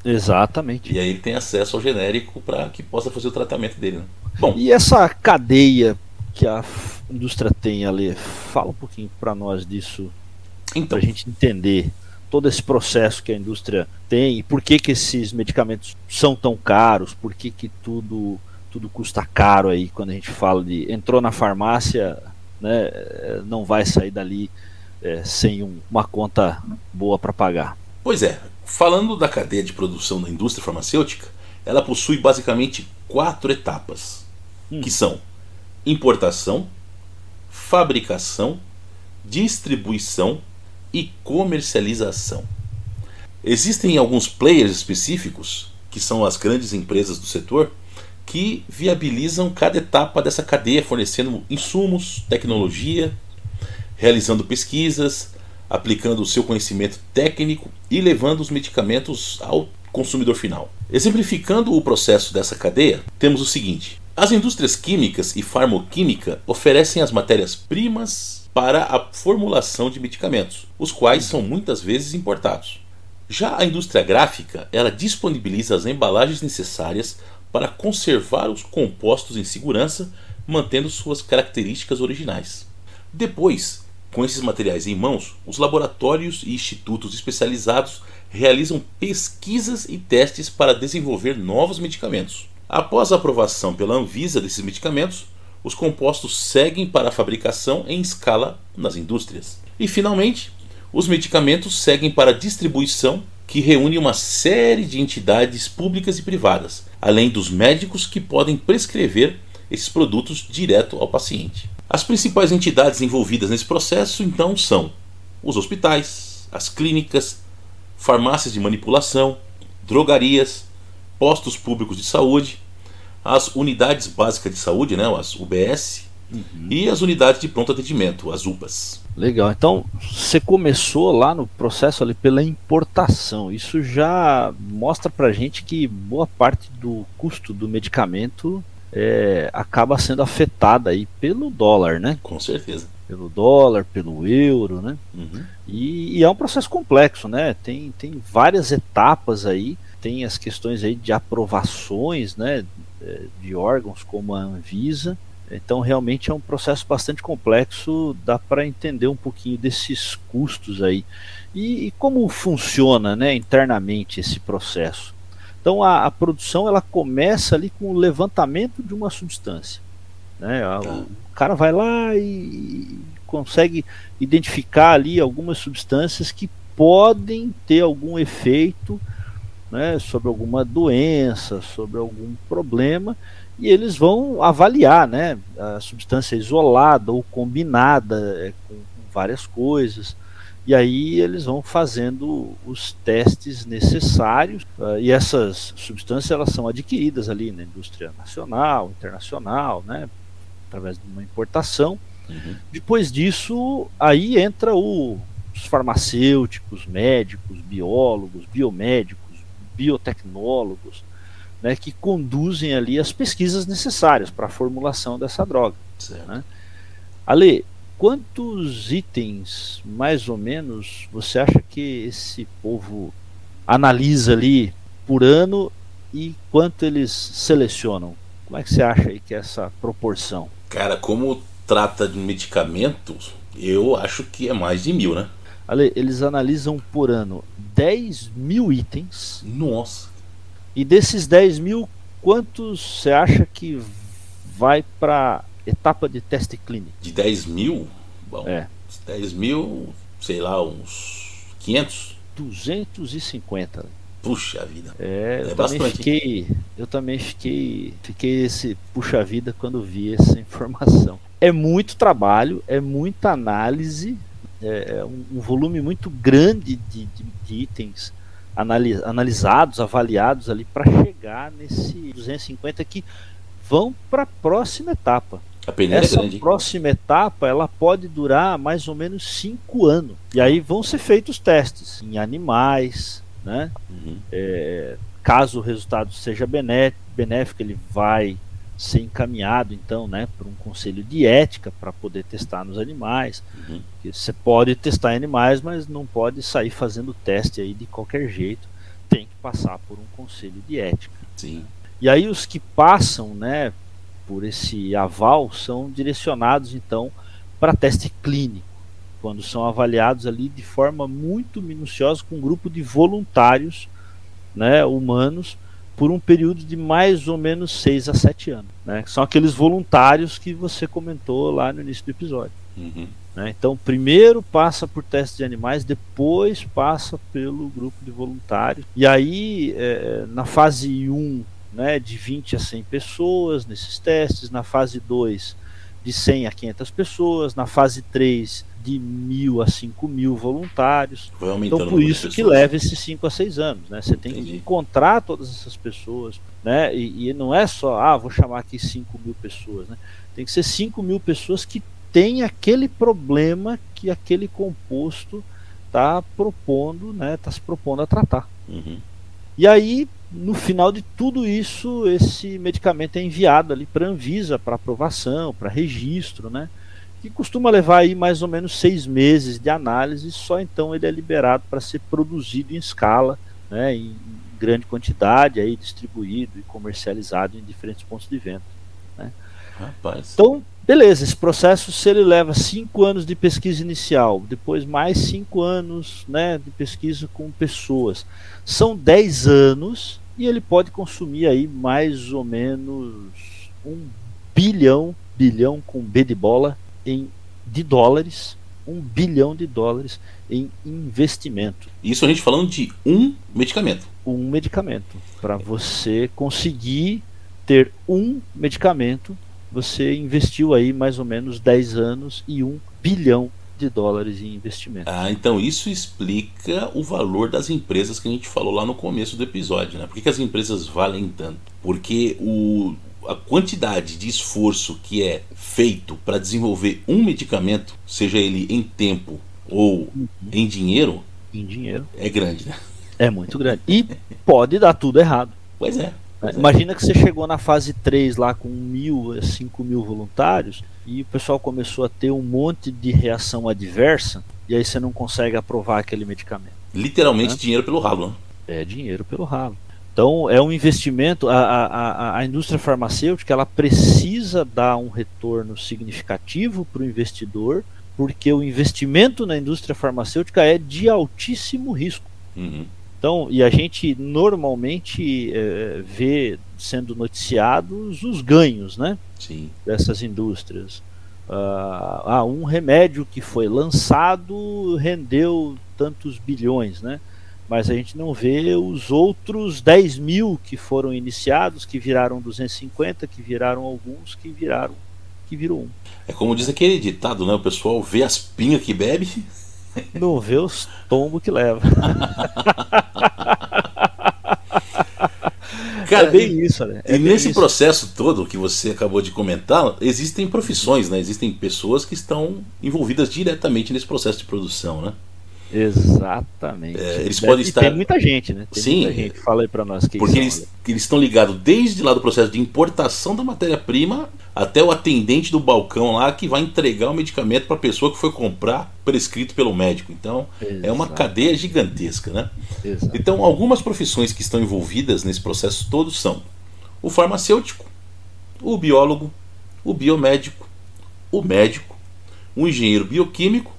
Exatamente. E aí ele tem acesso ao genérico para que possa fazer o tratamento dele. Né? Bom, e essa cadeia que a indústria tem ali, fala um pouquinho para nós disso, então, para a gente entender todo esse processo que a indústria tem e por que, que esses medicamentos são tão caros, por que, que tudo, tudo custa caro aí quando a gente fala de entrou na farmácia, né, não vai sair dali é, sem um, uma conta boa para pagar. Pois é, Falando da cadeia de produção da indústria farmacêutica, ela possui basicamente quatro etapas, hum. que são importação, fabricação, distribuição e comercialização. Existem alguns players específicos, que são as grandes empresas do setor, que viabilizam cada etapa dessa cadeia, fornecendo insumos, tecnologia, realizando pesquisas, aplicando o seu conhecimento técnico e levando os medicamentos ao consumidor final. Exemplificando o processo dessa cadeia, temos o seguinte: as indústrias químicas e farmoquímica oferecem as matérias-primas para a formulação de medicamentos, os quais são muitas vezes importados. Já a indústria gráfica, ela disponibiliza as embalagens necessárias para conservar os compostos em segurança, mantendo suas características originais. Depois, com esses materiais em mãos, os laboratórios e institutos especializados realizam pesquisas e testes para desenvolver novos medicamentos. Após a aprovação pela Anvisa desses medicamentos, os compostos seguem para a fabricação em escala nas indústrias. E finalmente, os medicamentos seguem para a distribuição, que reúne uma série de entidades públicas e privadas, além dos médicos que podem prescrever esses produtos direto ao paciente. As principais entidades envolvidas nesse processo então são os hospitais, as clínicas, farmácias de manipulação, drogarias, postos públicos de saúde, as unidades básicas de saúde, né, as UBS, uhum. e as unidades de pronto atendimento, as UPAs. Legal. Então, você começou lá no processo ali pela importação. Isso já mostra pra gente que boa parte do custo do medicamento é, acaba sendo afetada aí pelo dólar, né? Com certeza. Pelo dólar, pelo euro, né? Uhum. E, e, é um processo complexo, né? Tem, tem várias etapas aí tem as questões aí de aprovações né, é, de órgãos como a Anvisa. Então, realmente é um processo bastante complexo, dá para entender um pouquinho desses custos aí. E, e, como funciona né, internamente esse processo? Então, a, a, produção ela começa ali com o levantamento de uma substância. Né? O tá. cara vai lá e consegue identificar ali algumas substâncias que podem ter algum efeito né, sobre alguma doença, sobre algum problema, e eles vão avaliar né, a substância isolada ou combinada é, com várias coisas. E aí eles vão fazendo os testes necessários uh, e essas substâncias elas são adquiridas ali na indústria nacional, internacional, né, através de uma importação. Uhum. Depois disso, aí entra o, os farmacêuticos, médicos, biólogos, biomédicos, biotecnólogos, né, que conduzem ali as pesquisas necessárias para a formulação dessa droga. Né? Ale, quantos itens, mais ou menos, você acha que esse povo analisa ali por ano e quanto eles selecionam? Como é que você acha aí que é essa proporção? Cara, como trata de medicamentos, eu acho que é mais de mil, né? Ale, eles analisam por ano 10 mil itens. Nossa. E desses 10 mil, quantos você acha que vai para etapa de teste clínico? De 10 mil? Bom, é. 10 mil, sei lá, uns 500? 250. Puxa vida. É, eu é também bastante. fiquei, eu também fiquei, fiquei esse puxa vida quando vi essa informação. É muito trabalho, é muita análise, é, é, um, um, volume muito grande de, de, de itens analis, analisados, avaliados ali para chegar nesse 250 que vão para a próxima etapa. A Essa é grande. próxima etapa ela pode durar mais ou menos cinco anos. E aí vão ser feitos testes em animais, né? Uhum. É, caso o resultado seja benéfico, ele vai ser encaminhado então né, para um conselho de ética para poder testar nos animais. Uhum. Você pode testar em animais, mas não pode sair fazendo teste aí de qualquer jeito. Tem que passar por um conselho de ética. Sim. E aí os que passam né, por esse aval são direcionados então para teste clínico, quando são avaliados ali de forma muito minuciosa com um grupo de voluntários né, humanos por um período de mais ou menos 6 a 7 anos. Né? São aqueles voluntários que você comentou lá no início do episódio. Uhum. Né? Então, primeiro passa por testes de animais, depois passa pelo grupo de voluntários. E aí, é, na fase 1, né, de 20 a 100 pessoas nesses testes, na fase 2, de 100 a 500 pessoas, na fase 3 de mil a 5 mil voluntários. então, por isso que leva esses 5 a 6 anos. Né? Você tem Entendi. que encontrar todas essas pessoas. Né? E, e, não é só, ah, vou chamar aqui 5 mil pessoas. Né? Tem que ser 5 mil pessoas que têm aquele problema que aquele composto está propondo, né? Está se propondo a tratar. Uhum. E aí, no final de tudo isso, esse medicamento é enviado ali para Anvisa para aprovação, para registro, né? Que costuma levar aí mais ou menos seis meses de análise, só então ele é liberado para ser produzido em escala, né, em grande quantidade, aí distribuído e comercializado em diferentes pontos de venda. Né. Rapaz. Então, beleza, esse processo se ele leva cinco anos de pesquisa inicial, depois mais cinco anos né, de pesquisa com pessoas, são dez anos e ele pode consumir aí mais ou menos um bilhão, bilhão com B de bola, em, de dólares, um bilhão de dólares em investimento. Isso a gente falando de um medicamento. Um medicamento. Para você conseguir ter um medicamento, você investiu aí mais ou menos 10 anos e um bilhão de dólares em investimento. Ah, então isso explica o valor das empresas que a gente falou lá no começo do episódio, né? Por que, que as empresas valem tanto? Porque o, a quantidade de esforço que é feito para desenvolver um medicamento, seja ele em tempo ou uhum. em dinheiro, em dinheiro, é grande, né? É muito grande. E pode dar tudo errado. Pois é. Pois é. Imagina é. que você chegou na fase 3 lá com mil, cinco mil voluntários e o pessoal começou a ter um monte de reação adversa e aí você não consegue aprovar aquele medicamento. Literalmente né? dinheiro pelo ralo. Né? É dinheiro pelo ralo. Então é um investimento. A, a, a indústria farmacêutica ela precisa dar um retorno significativo para o investidor, porque o investimento na indústria farmacêutica é de altíssimo risco. Uhum. Então, e a gente normalmente é, vê sendo noticiados os ganhos, né? Sim. Dessas indústrias. Uh, ah, um remédio que foi lançado rendeu tantos bilhões, né? Mas a gente não vê os outros 10 mil que foram iniciados, que viraram 250, que viraram alguns, que viraram, que virou um. É como diz aquele ditado, né? O pessoal vê as pingas que bebe. Não vê os tombos que leva. Cara, é bem isso, né? É e nesse isso. processo todo que você acabou de comentar, existem profissões, né? Existem pessoas que estão envolvidas diretamente nesse processo de produção, né? Exatamente. É, eles Deve, podem estar. Tem muita gente, né? Tem Sim. Muita gente. Fala aí para nós que Porque eles, eles estão ligados desde lá do processo de importação da matéria-prima até o atendente do balcão lá que vai entregar o medicamento para a pessoa que foi comprar prescrito pelo médico. Então, Exato. é uma cadeia gigantesca, né? Exato. Então, algumas profissões que estão envolvidas nesse processo todo são o farmacêutico, o biólogo, o biomédico, o médico, o engenheiro bioquímico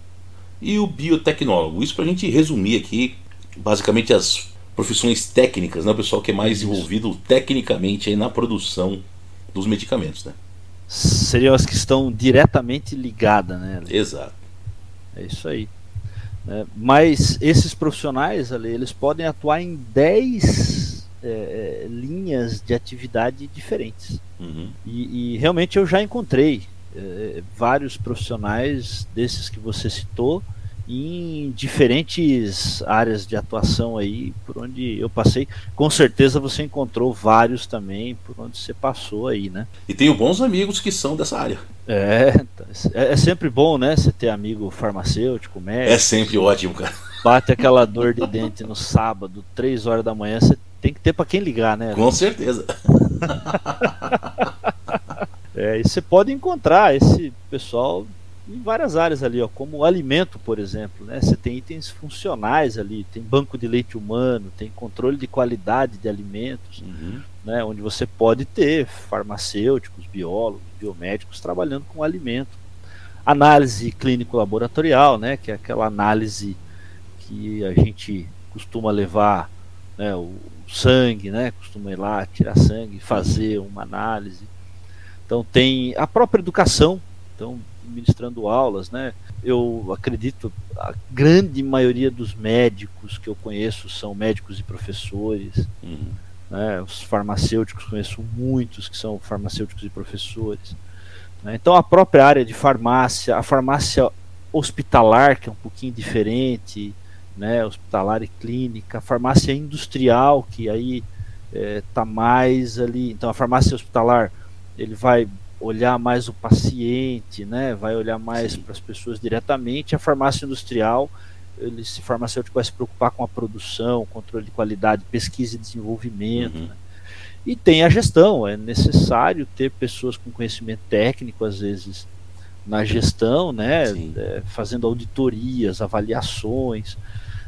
e o biotecnólogo. Isso para a gente resumir aqui, basicamente as profissões técnicas, né? o pessoal que é mais envolvido tecnicamente na produção dos medicamentos. Né? Seriam as que estão diretamente ligadas, né? Exato. É isso aí. É, mas esses profissionais ali, eles podem atuar em 10 é, é, linhas de atividade diferentes. Uhum. E, e, realmente eu já encontrei é, vários profissionais desses que você citou em diferentes áreas de atuação aí por onde eu passei. Com certeza você encontrou vários também por onde você passou aí, né? E tenho bons amigos que são dessa área. É, é, é sempre bom, né? Você ter amigo farmacêutico, médico. É sempre ótimo, cara. Bate aquela dor de dente no sábado, três horas da manhã, você tem que ter para quem ligar, né? Com certeza. É, e você pode encontrar esse pessoal em várias áreas ali, ó, como alimento, por exemplo. Né? Você tem itens funcionais ali, tem banco de leite humano, tem controle de qualidade de alimentos, uhum. né? onde você pode ter farmacêuticos, biólogos, biomédicos trabalhando com alimento. Análise clínico-laboratorial, né? que é aquela análise que a gente costuma levar né, o sangue, né? costuma ir lá tirar sangue, fazer uma análise então tem a própria educação, então ministrando aulas, né? Eu acredito a grande maioria dos médicos que eu conheço são médicos e professores. Uhum. Né? Os farmacêuticos conheço muitos que são farmacêuticos e professores. Né? Então a própria área de farmácia, a farmácia hospitalar, que é um pouquinho diferente, né, hospitalar e clínica, a farmácia industrial, que aí está é, mais ali. Então a farmácia hospitalar ele vai olhar mais o paciente, né, vai olhar mais para as pessoas diretamente. A farmácia industrial, ele, esse farmacêutico vai se preocupar com a produção, controle de qualidade, pesquisa e desenvolvimento. Uhum. Né? E tem a gestão, é necessário ter pessoas com conhecimento técnico, às vezes, na gestão, né, é, fazendo auditorias, avaliações.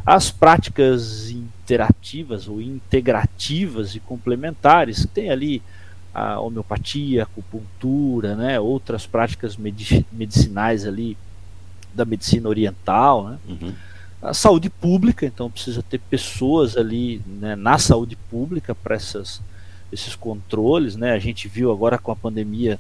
As práticas interativas ou integrativas e complementares, tem ali a homeopatia, a acupuntura, né, outras práticas medicinais ali da medicina oriental, né? Uhum. A saúde pública, então precisa ter pessoas ali né, na saúde pública para essas esses controles, né? A gente viu agora com a pandemia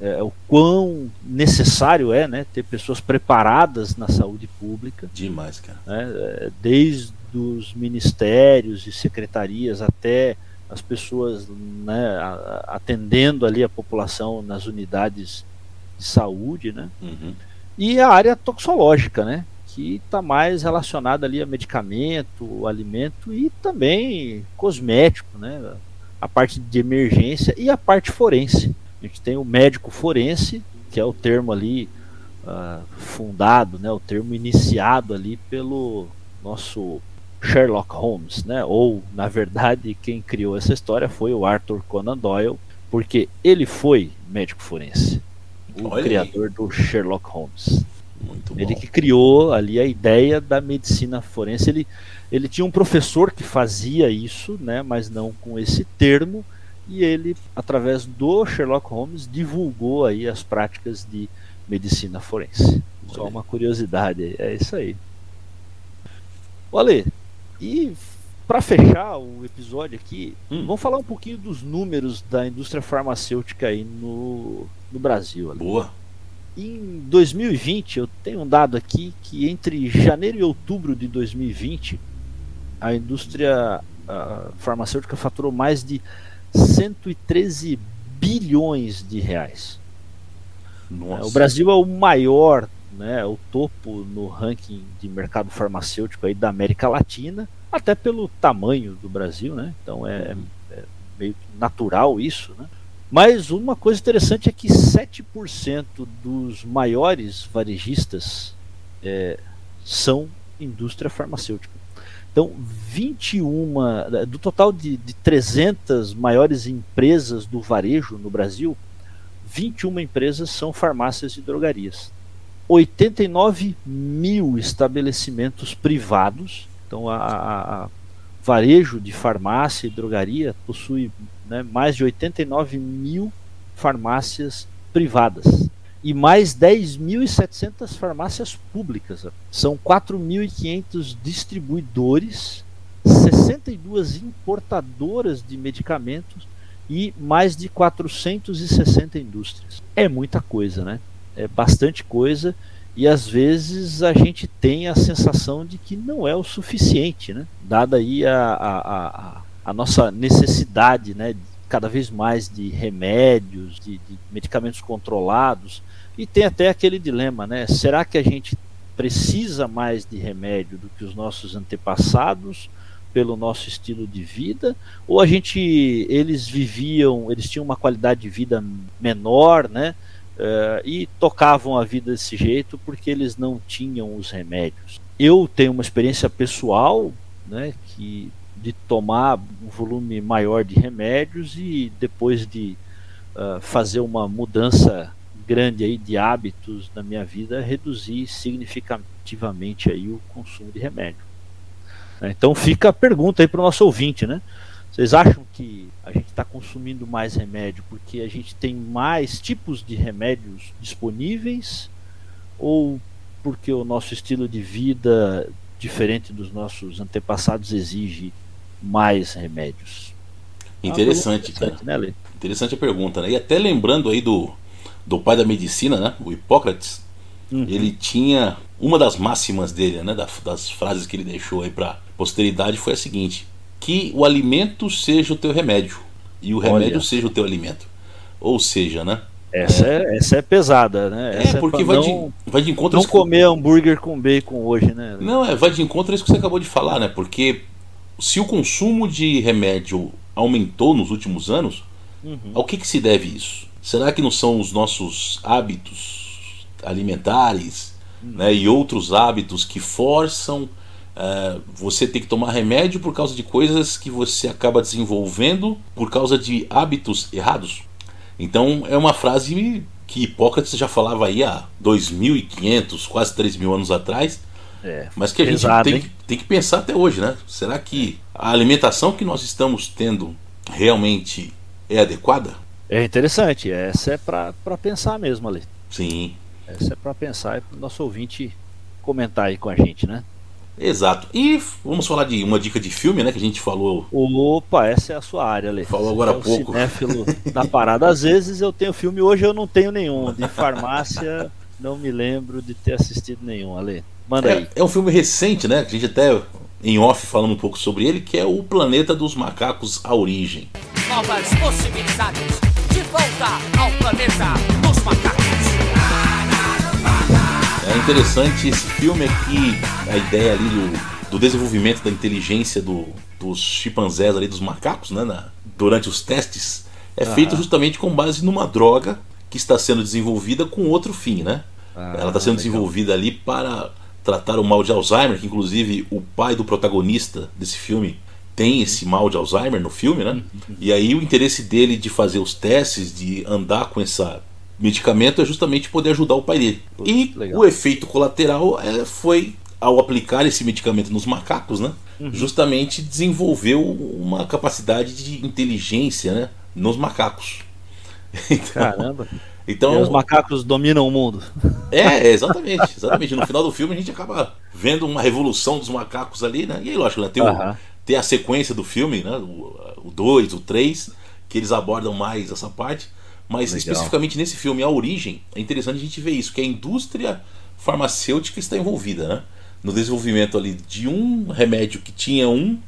é, o quão necessário é, né, ter pessoas preparadas na saúde pública. Demais, cara. Né, é, desde os ministérios e secretarias até as pessoas né, atendendo ali a população nas unidades de saúde, né? Uhum. E a área toxológica, né? Que está mais relacionada ali a medicamento, alimento e também cosmético, né? a parte de emergência e a parte forense. A gente tem o médico forense, que é o termo ali uh, fundado, né, o termo iniciado ali pelo nosso Sherlock Holmes, né? Ou na verdade quem criou essa história foi o Arthur Conan Doyle, porque ele foi médico forense, o Olha criador aí. do Sherlock Holmes. Muito ele bom. que criou ali a ideia da medicina forense. Ele ele tinha um professor que fazia isso, né, mas não com esse termo, e ele, através do Sherlock Holmes, divulgou aí as práticas de medicina forense. Só uma curiosidade, é isso aí. Olha, e para fechar o episódio aqui, hum. vamos falar um pouquinho dos números da indústria farmacêutica aí no, no Brasil. Ali. Boa. Em 2020, eu tenho um dado aqui que entre janeiro e outubro de 2020, a indústria farmacêutica faturou mais de 113 bilhões de reais. Nossa. O Brasil é o maior, né, o topo no ranking de mercado farmacêutico aí da América Latina, até pelo tamanho do Brasil, né? Então é, uhum. é meio natural isso, né? Mas uma coisa interessante é que 7% dos maiores varejistas é, são indústria farmacêutica. Então, 21, do total de, de 300 maiores empresas do varejo no Brasil, 21 empresas são farmácias e drogarias. 89 mil estabelecimentos privados, então a, a, varejo de farmácia e drogaria possui né, mais de 89 mil farmácias privadas e mais 10.700 farmácias públicas. São 4.500 distribuidores, 62 importadoras de medicamentos e mais de 460 indústrias. É muita coisa, né? É bastante coisa e às vezes a gente tem a sensação de que não é o suficiente, né? Dada aí a, a, a, a nossa necessidade, né? Cada vez mais de remédios, de, de medicamentos controlados, e tem até aquele dilema, né? Será que a gente precisa mais de remédio do que os nossos antepassados pelo nosso estilo de vida? Ou a gente, eles viviam, eles tinham uma qualidade de vida menor, né? Uh, e tocavam a vida desse jeito porque eles não tinham os remédios. Eu tenho uma experiência pessoal, né? Que de tomar um volume maior de remédios e depois de uh, fazer uma mudança grande aí de hábitos na minha vida reduzir significativamente aí o consumo de remédio. Né? Então fica a pergunta aí para o nosso ouvinte, né? Vocês acham que a gente está consumindo mais remédio porque a gente tem mais tipos de remédios disponíveis ou porque o nosso estilo de vida, diferente dos nossos antepassados, exige mais remédios? Interessante, cara. Né, interessante a pergunta, né? E até lembrando aí do, do pai da medicina, né, o Hipócrates, uhum. ele tinha uma das máximas dele, né, das frases que ele deixou aí para posteridade foi a seguinte: que o alimento seja o teu remédio e o remédio Olha. seja o teu alimento. Ou seja, né, Essa é, essa é pesada, né? É, Essa porque pra vai, não, de, vai de encontro não comer hambúrguer com bacon hoje, né? Não, é, vai de encontro a isso que você acabou de falar, né? Porque se o consumo de remédio aumentou nos últimos anos, Uhum. ao que, que se deve isso? Será que não são os nossos hábitos alimentares né, e outros hábitos que forçam eh, você ter que tomar remédio por causa de coisas que você acaba desenvolvendo por causa de hábitos errados? Então é uma frase que Hipócrates já falava aí há 2.500, quase 3.000 anos atrás, É. mas que a gente Pesado, tem, hein? que- tem que pensar até hoje, né? Será que a alimentação que nós estamos tendo realmente é adequada? É interessante, essa é pra pensar mesmo ali. Sim, Essa é pra pensar e pro nosso ouvinte comentar aí com a gente, né? Exato. E vamos falar de uma dica de filme, né? Que a gente falou. Opa, essa é a sua área, Ale. Falou agora é há o pouco. cinéfilo da parada. Às vezes eu tenho filme, hoje eu não tenho nenhum. De farmácia, não me lembro de ter assistido nenhum, Ale. Manda aí. É, é um filme recente, né? Que a gente até em off falando um pouco sobre ele, que é o Planeta dos Macacos A Origem. novas possibilidades. De volta ao planeta dos macacos. É interessante esse filme que a ideia ali do, do desenvolvimento da inteligência do- dos chimpanzés ali, dos macacos, né, na- durante os testes, é feito justamente com base numa droga que está sendo desenvolvida com outro fim, né? Ah, Ela está sendo legal. desenvolvida ali para tratar o mal de Alzheimer, que inclusive o pai do protagonista desse filme tem esse mal de Alzheimer no filme, né? E aí o interesse dele de fazer os testes, de andar com essa medicamento é justamente poder ajudar o pai dele. E legal. o efeito colateral é, foi ao aplicar esse medicamento nos macacos, né? Uhum. Justamente desenvolveu uma capacidade de inteligência, né? Nos macacos. Então, Caramba. então E os macacos dominam o mundo. é, exatamente, exatamente. No final do filme a gente acaba vendo uma revolução dos macacos ali, né? E aí, lógico, né? tem, o- tem a sequência do filme, né? O 2, o 3, que eles abordam mais essa parte. Mas Legal. especificamente nesse filme, A Origem, é interessante a gente ver isso, que a indústria farmacêutica está envolvida, né? No desenvolvimento ali de um remédio que tinha um,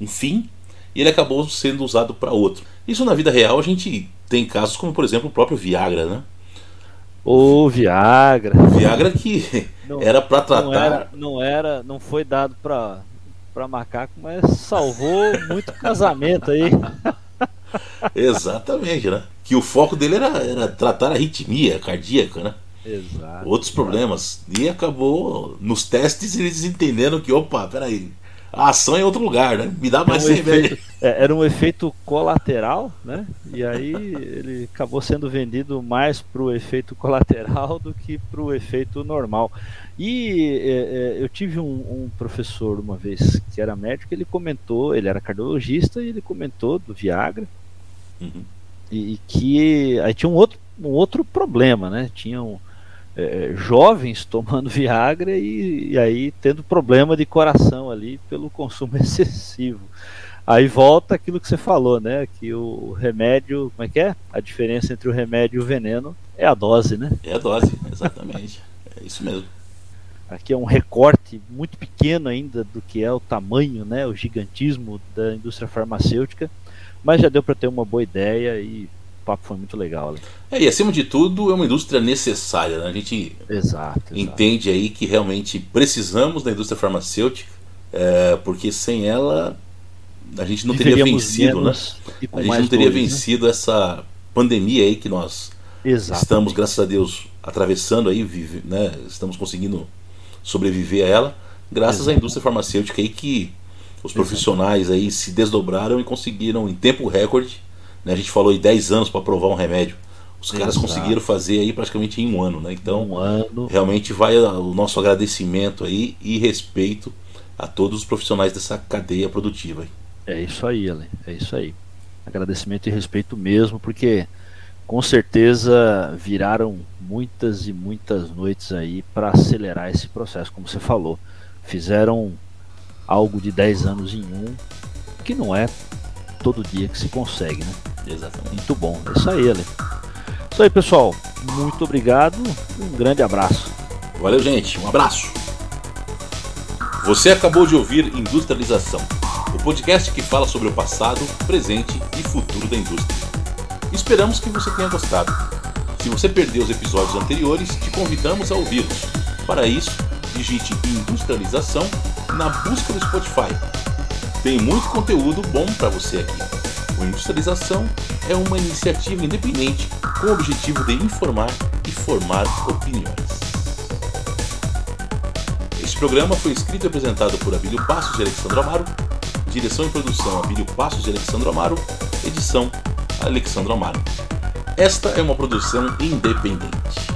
um fim e ele acabou sendo usado para outro. Isso na vida real a gente tem casos como, por exemplo, o próprio Viagra, né? Ô, Viagra. Viagra que Não- era para tratar. Não era, não era, não foi dado pra, pra macaco, mas salvou muito casamento aí. Exatamente, né? Que o foco dele era, era tratar a arritmia cardíaca, né? Exato. Outros problemas. E acabou nos testes eles entendendo que, opa, peraí, a ação é em outro lugar, né? Me dá Era mais um, remédio. efeito, é, era um efeito colateral, né? E aí ele acabou sendo vendido mais pro efeito colateral do que pro efeito normal. E é, é, eu tive um, um professor uma vez que era médico, ele comentou, ele era cardiologista e ele comentou do Viagra Uhum. e, e que aí tinha um outro, um outro problema, né? Tinham é, jovens tomando Viagra e, e aí tendo problema de coração ali pelo consumo excessivo. Aí volta aquilo que você falou, né? Que o remédio, como é que é? A diferença entre o remédio e o veneno é a dose, né? É a dose, exatamente. É isso mesmo. Aqui é um recorte muito pequeno ainda do que é o tamanho, né? O gigantismo da indústria farmacêutica, mas já deu para ter uma boa ideia e o papo foi muito legal. Né? É, e acima de tudo, é uma indústria necessária, né? A gente Exato. exato. entende aí que realmente precisamos da indústria farmacêutica, é, porque sem ela a gente não teria vencido, né? menos A gente não teria dores, né? vencido essa pandemia aí que nós Exato. estamos, graças a Deus, atravessando aí, vive, né? Estamos conseguindo sobreviver a ela, graças à indústria farmacêutica aí que os profissionais aí se desdobraram e conseguiram em tempo recorde, né? A gente falou em 10 anos para provar um remédio. Os caras Exato. conseguiram fazer aí praticamente em um ano, né? Então, um ano. realmente vai o nosso agradecimento aí e respeito a todos os profissionais dessa cadeia produtiva. aí. É isso aí, Ale. É isso aí. Agradecimento e respeito mesmo, porque com certeza viraram muitas e muitas noites aí para acelerar esse processo, como você falou. Fizeram algo de 10 anos em um, que não é todo dia que se consegue, né? Exatamente. Muito bom. É isso aí, Ale. Isso aí, pessoal. Muito obrigado. Um grande abraço. Valeu, gente. Um abraço. Você acabou de ouvir Industrialização, o podcast que fala sobre o passado, presente e futuro da indústria. Esperamos que você tenha gostado. Se você perdeu os episódios anteriores, te convidamos a ouvi-los. Para isso, digite industrialização na busca do Spotify. Tem muito conteúdo bom para você aqui. O Industrialização é uma iniciativa independente com o objetivo de informar e formar opiniões. Este programa foi escrito e apresentado por Abílio Passos e Alexandre Amaro, direção e produção Abílio Passos e Alexandre Amaro, edição Alexandre Amaro. Esta é uma produção independente.